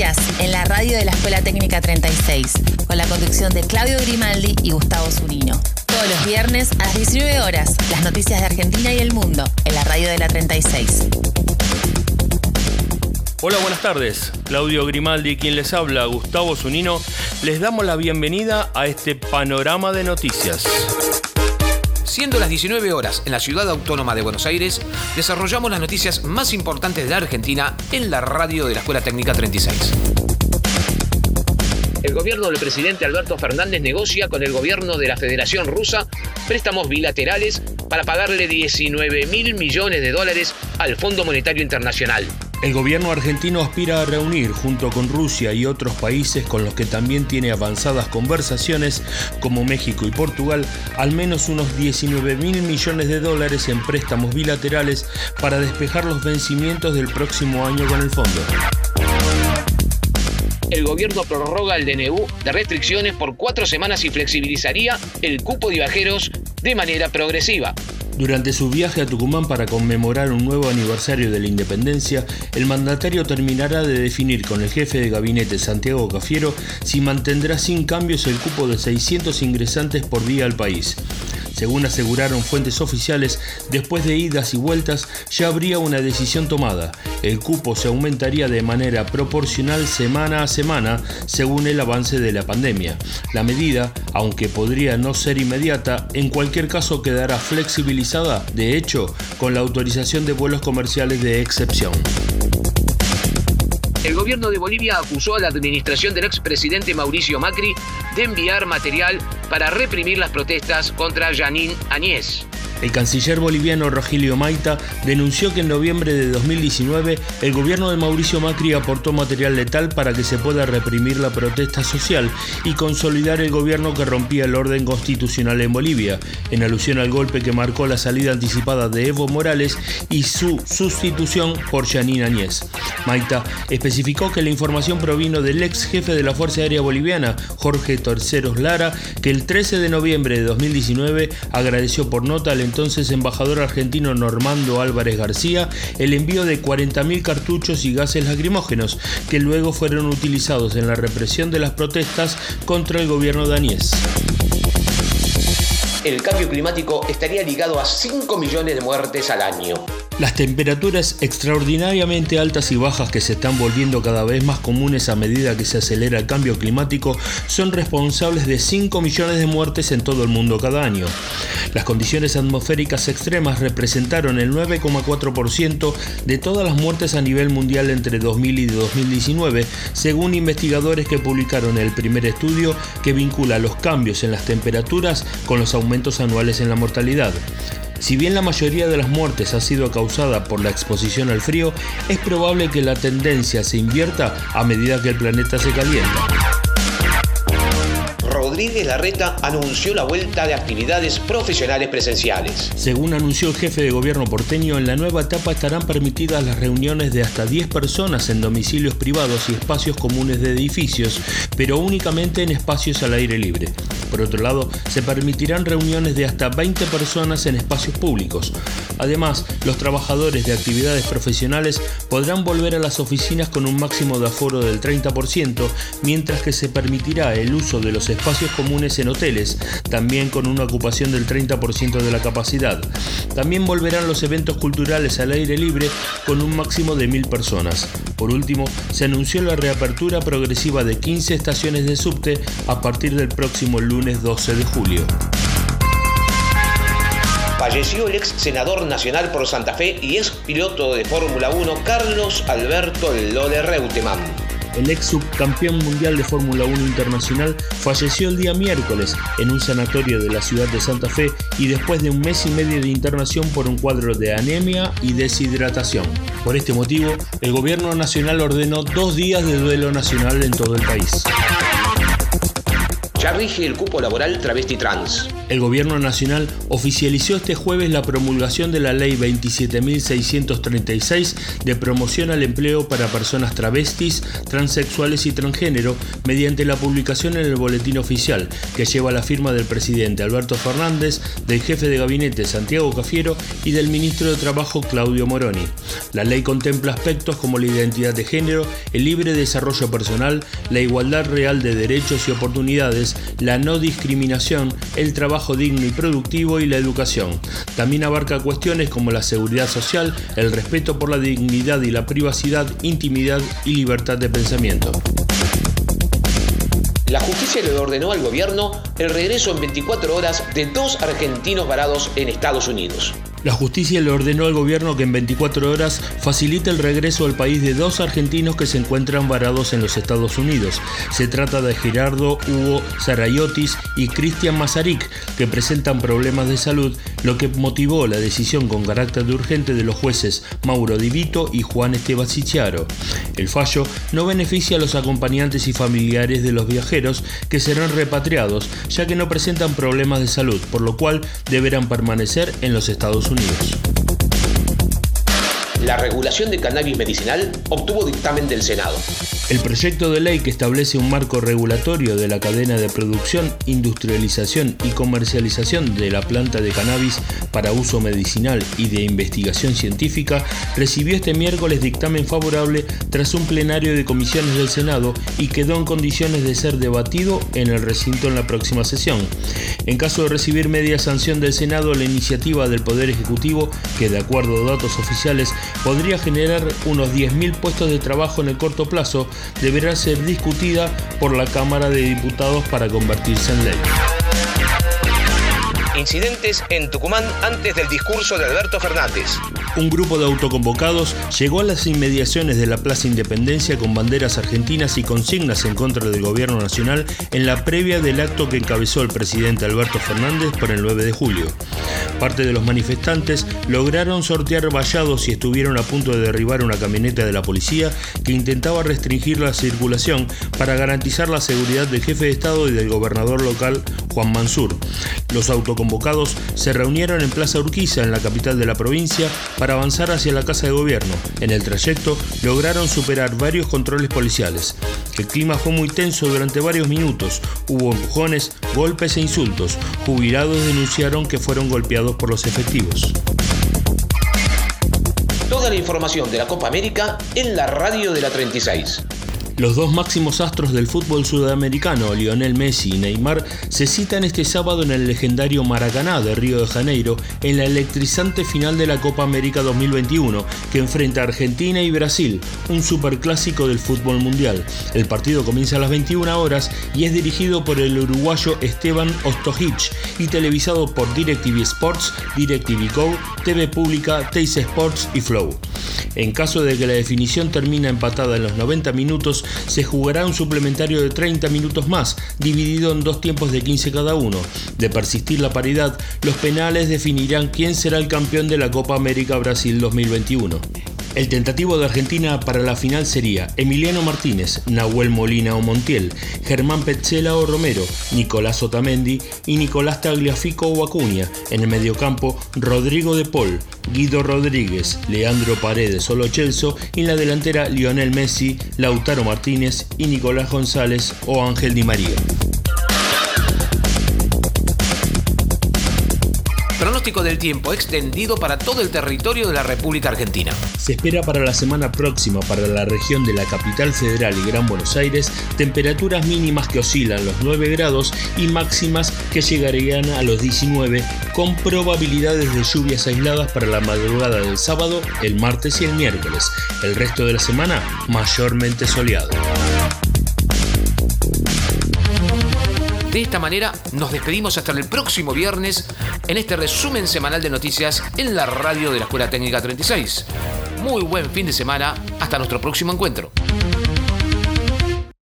en la radio de la Escuela Técnica 36, con la conducción de Claudio Grimaldi y Gustavo Zunino. Todos los viernes a las 19 horas, las noticias de Argentina y el mundo en la radio de la 36. Hola, buenas tardes. Claudio Grimaldi, quien les habla, Gustavo Zunino, les damos la bienvenida a este panorama de noticias. Siendo las 19 horas en la ciudad autónoma de Buenos Aires, desarrollamos las noticias más importantes de la Argentina en la radio de la Escuela Técnica 36. El gobierno del presidente Alberto Fernández negocia con el gobierno de la Federación Rusa préstamos bilaterales para pagarle 19 mil millones de dólares al Fondo Monetario Internacional. El gobierno argentino aspira a reunir, junto con Rusia y otros países con los que también tiene avanzadas conversaciones, como México y Portugal, al menos unos 19 mil millones de dólares en préstamos bilaterales para despejar los vencimientos del próximo año con el fondo. El gobierno prorroga el DNU de restricciones por cuatro semanas y flexibilizaría el cupo de viajeros de manera progresiva. Durante su viaje a Tucumán para conmemorar un nuevo aniversario de la independencia, el mandatario terminará de definir con el jefe de gabinete Santiago Cafiero si mantendrá sin cambios el cupo de 600 ingresantes por día al país. Según aseguraron fuentes oficiales, después de idas y vueltas ya habría una decisión tomada. El cupo se aumentaría de manera proporcional semana a semana según el avance de la pandemia. La medida, aunque podría no ser inmediata, en cualquier caso quedará flexibilizada, de hecho, con la autorización de vuelos comerciales de excepción. El gobierno de Bolivia acusó a la administración del expresidente Mauricio Macri de enviar material para reprimir las protestas contra Janine Añez. El canciller boliviano Rogelio Maita denunció que en noviembre de 2019 el gobierno de Mauricio Macri aportó material letal para que se pueda reprimir la protesta social y consolidar el gobierno que rompía el orden constitucional en Bolivia, en alusión al golpe que marcó la salida anticipada de Evo Morales y su sustitución por Janine Añez. Maita especificó que la información provino del ex jefe de la Fuerza Aérea Boliviana, Jorge Torceros Lara, que el 13 de noviembre de 2019 agradeció por nota al entonces embajador argentino Normando Álvarez García el envío de 40.000 cartuchos y gases lacrimógenos que luego fueron utilizados en la represión de las protestas contra el gobierno danés. El cambio climático estaría ligado a 5 millones de muertes al año. Las temperaturas extraordinariamente altas y bajas que se están volviendo cada vez más comunes a medida que se acelera el cambio climático son responsables de 5 millones de muertes en todo el mundo cada año. Las condiciones atmosféricas extremas representaron el 9,4% de todas las muertes a nivel mundial entre 2000 y 2019, según investigadores que publicaron el primer estudio que vincula los cambios en las temperaturas con los aumentos anuales en la mortalidad. Si bien la mayoría de las muertes ha sido causada por la exposición al frío, es probable que la tendencia se invierta a medida que el planeta se calienta. Rodríguez Larreta anunció la vuelta de actividades profesionales presenciales. Según anunció el jefe de gobierno porteño, en la nueva etapa estarán permitidas las reuniones de hasta 10 personas en domicilios privados y espacios comunes de edificios, pero únicamente en espacios al aire libre. Por otro lado, se permitirán reuniones de hasta 20 personas en espacios públicos. Además, los trabajadores de actividades profesionales podrán volver a las oficinas con un máximo de aforo del 30%, mientras que se permitirá el uso de los espacios comunes en hoteles, también con una ocupación del 30% de la capacidad. También volverán los eventos culturales al aire libre con un máximo de 1.000 personas. Por último, se anunció la reapertura progresiva de 15 estaciones de subte a partir del próximo lunes 12 de julio. Falleció el ex senador nacional por Santa Fe y ex piloto de Fórmula 1 Carlos Alberto Lole Reutemann. El ex subcampeón mundial de Fórmula 1 internacional falleció el día miércoles en un sanatorio de la ciudad de Santa Fe y después de un mes y medio de internación por un cuadro de anemia y deshidratación. Por este motivo, el gobierno nacional ordenó dos días de duelo nacional en todo el país. Ya rige el cupo laboral travesti trans. El Gobierno Nacional oficializó este jueves la promulgación de la Ley 27.636 de promoción al empleo para personas travestis, transexuales y transgénero mediante la publicación en el Boletín Oficial, que lleva la firma del presidente Alberto Fernández, del jefe de gabinete Santiago Cafiero y del ministro de Trabajo Claudio Moroni. La ley contempla aspectos como la identidad de género, el libre desarrollo personal, la igualdad real de derechos y oportunidades, la no discriminación, el trabajo digno y productivo y la educación. También abarca cuestiones como la seguridad social, el respeto por la dignidad y la privacidad, intimidad y libertad de pensamiento. La justicia le ordenó al gobierno el regreso en 24 horas de dos argentinos varados en Estados Unidos. La justicia le ordenó al gobierno que en 24 horas facilite el regreso al país de dos argentinos que se encuentran varados en los Estados Unidos. Se trata de Gerardo Hugo Zarayotis y Cristian Mazarik, que presentan problemas de salud, lo que motivó la decisión con carácter de urgente de los jueces Mauro Divito y Juan Esteban Sichiaro. El fallo no beneficia a los acompañantes y familiares de los viajeros que serán repatriados, ya que no presentan problemas de salud, por lo cual deberán permanecer en los Estados Unidos. La regulación de cannabis medicinal obtuvo dictamen del Senado. El proyecto de ley que establece un marco regulatorio de la cadena de producción, industrialización y comercialización de la planta de cannabis para uso medicinal y de investigación científica recibió este miércoles dictamen favorable tras un plenario de comisiones del Senado y quedó en condiciones de ser debatido en el recinto en la próxima sesión. En caso de recibir media sanción del Senado, la iniciativa del Poder Ejecutivo, que de acuerdo a datos oficiales podría generar unos 10.000 puestos de trabajo en el corto plazo, deberá ser discutida por la Cámara de Diputados para convertirse en ley. Incidentes en Tucumán antes del discurso de Alberto Fernández. Un grupo de autoconvocados llegó a las inmediaciones de la Plaza Independencia con banderas argentinas y consignas en contra del gobierno nacional en la previa del acto que encabezó el presidente Alberto Fernández por el 9 de julio. Parte de los manifestantes lograron sortear vallados y estuvieron a punto de derribar una camioneta de la policía que intentaba restringir la circulación para garantizar la seguridad del jefe de Estado y del gobernador local Juan Mansur. Los autoconvocados se reunieron en Plaza Urquiza, en la capital de la provincia, para avanzar hacia la Casa de Gobierno. En el trayecto lograron superar varios controles policiales. El clima fue muy tenso durante varios minutos. Hubo empujones, golpes e insultos. Jubilados denunciaron que fueron golpeados por los efectivos. Toda la información de la Copa América en la radio de la 36. Los dos máximos astros del fútbol sudamericano, Lionel Messi y Neymar, se citan este sábado en el legendario Maracaná de Río de Janeiro en la electrizante final de la Copa América 2021, que enfrenta a Argentina y Brasil, un superclásico del fútbol mundial. El partido comienza a las 21 horas y es dirigido por el uruguayo Esteban Ostojic y televisado por DirecTV Sports, DirecTV Go, TV Pública, Teis Sports y Flow. En caso de que la definición termine empatada en los 90 minutos, se jugará un suplementario de 30 minutos más, dividido en dos tiempos de 15 cada uno. De persistir la paridad, los penales definirán quién será el campeón de la Copa América Brasil 2021. El tentativo de Argentina para la final sería Emiliano Martínez, Nahuel Molina o Montiel, Germán Petzela o Romero, Nicolás Otamendi y Nicolás Tagliafico o Acuña. En el mediocampo, Rodrigo de Paul, Guido Rodríguez, Leandro Paredes o Lo Celso y en la delantera Lionel Messi, Lautaro Martínez y Nicolás González o Ángel Di María. Pronóstico del tiempo extendido para todo el territorio de la República Argentina. Se espera para la semana próxima para la región de la capital federal y Gran Buenos Aires temperaturas mínimas que oscilan los 9 grados y máximas que llegarían a los 19 con probabilidades de lluvias aisladas para la madrugada del sábado, el martes y el miércoles. El resto de la semana mayormente soleado. De esta manera nos despedimos hasta el próximo viernes en este resumen semanal de noticias en la radio de la Escuela Técnica 36. Muy buen fin de semana, hasta nuestro próximo encuentro.